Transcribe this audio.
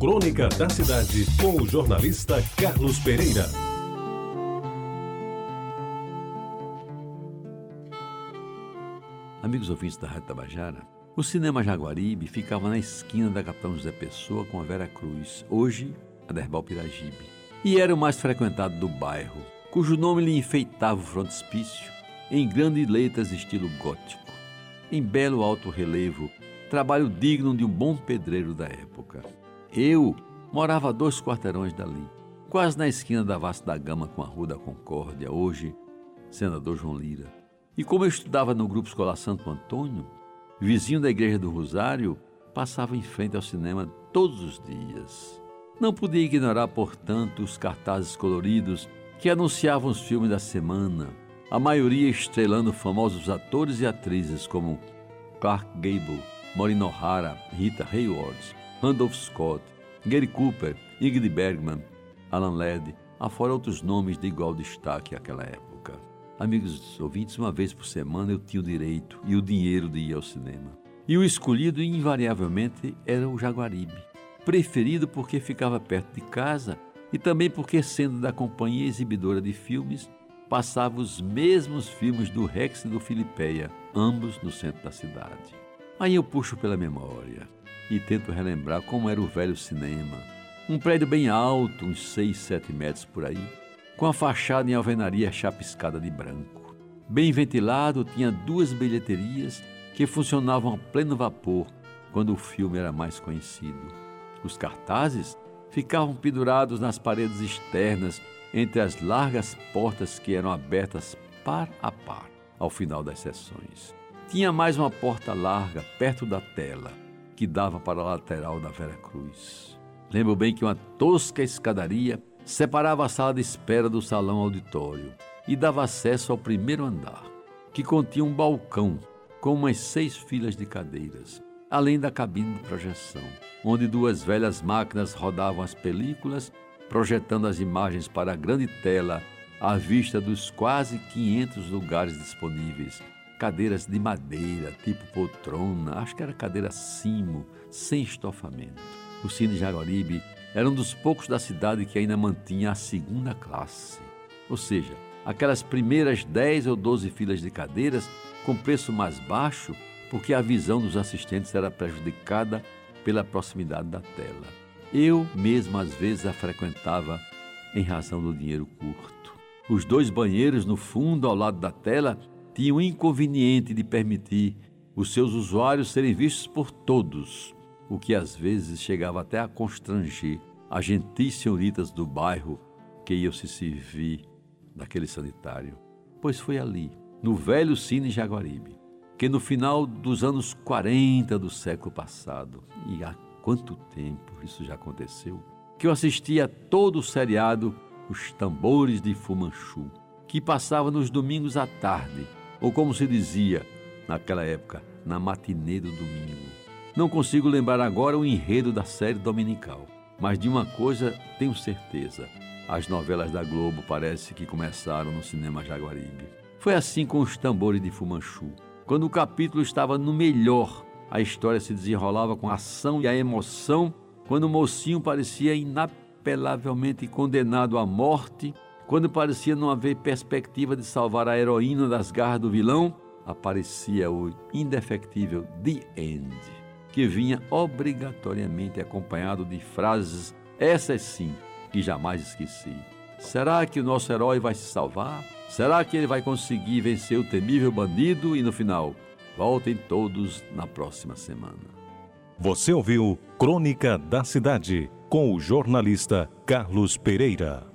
Crônica da Cidade, com o jornalista Carlos Pereira. Amigos ouvintes da Rádio Tabajara, o Cinema Jaguaribe ficava na esquina da Capitão José Pessoa com a Vera Cruz, hoje a Derbal Piragibe, e era o mais frequentado do bairro, cujo nome lhe enfeitava o frontispício em grandes letras estilo gótico, em belo alto relevo, trabalho digno de um bom pedreiro da época. Eu morava a dois quarteirões dali, quase na esquina da Vasta da Gama com a Rua da Concórdia, hoje senador João Lira. E como eu estudava no grupo escolar Santo Antônio, vizinho da Igreja do Rosário, passava em frente ao cinema todos os dias. Não podia ignorar, portanto, os cartazes coloridos que anunciavam os filmes da semana, a maioria estrelando famosos atores e atrizes como Clark Gable, Maureen O'Hara, Rita Hayworth, Randolph Scott, Gary Cooper, Ingrid Bergman, Alan Ladd, afora outros nomes de igual destaque àquela época. Amigos ouvintes, uma vez por semana eu tinha o direito e o dinheiro de ir ao cinema. E o escolhido, invariavelmente, era o Jaguaribe. Preferido porque ficava perto de casa e também porque, sendo da companhia exibidora de filmes, passava os mesmos filmes do Rex e do Filipeia, ambos no centro da cidade. Aí eu puxo pela memória e tento relembrar como era o velho cinema. Um prédio bem alto, uns 6, 7 metros por aí, com a fachada em alvenaria chapiscada de branco. Bem ventilado, tinha duas bilheterias que funcionavam a pleno vapor quando o filme era mais conhecido. Os cartazes ficavam pendurados nas paredes externas entre as largas portas que eram abertas par a par ao final das sessões. Tinha mais uma porta larga perto da tela que dava para a lateral da Vera Cruz. Lembro bem que uma tosca escadaria separava a sala de espera do salão auditório e dava acesso ao primeiro andar, que continha um balcão com umas seis filas de cadeiras, além da cabine de projeção, onde duas velhas máquinas rodavam as películas, projetando as imagens para a grande tela à vista dos quase 500 lugares disponíveis. Cadeiras de madeira, tipo poltrona, acho que era cadeira cimo, sem estofamento. O Cine Jaguaribe era um dos poucos da cidade que ainda mantinha a segunda classe, ou seja, aquelas primeiras 10 ou 12 filas de cadeiras com preço mais baixo, porque a visão dos assistentes era prejudicada pela proximidade da tela. Eu mesmo às vezes a frequentava em razão do dinheiro curto. Os dois banheiros no fundo ao lado da tela tinham o inconveniente de permitir os seus usuários serem vistos por todos, o que às vezes chegava até a constranger as gentis senhoritas do bairro que iam se servir daquele sanitário. Pois foi ali, no velho Cine Jaguaribe, que no final dos anos 40 do século passado, e há quanto tempo isso já aconteceu, que eu assistia todo o seriado Os Tambores de Fumanchu, que passava nos domingos à tarde, ou como se dizia naquela época, na matinê do domingo. Não consigo lembrar agora o enredo da série dominical, mas de uma coisa tenho certeza: as novelas da Globo parece que começaram no cinema Jaguaribe. Foi assim com os tambores de Fumanchu. Quando o capítulo estava no melhor, a história se desenrolava com a ação e a emoção, quando o mocinho parecia inapelavelmente condenado à morte, quando parecia não haver perspectiva de salvar a heroína das garras do vilão, aparecia o indefectível The End que vinha obrigatoriamente acompanhado de frases, essas sim, que jamais esqueci. Será que o nosso herói vai se salvar? Será que ele vai conseguir vencer o temível bandido? E no final, voltem todos na próxima semana. Você ouviu Crônica da Cidade com o jornalista Carlos Pereira.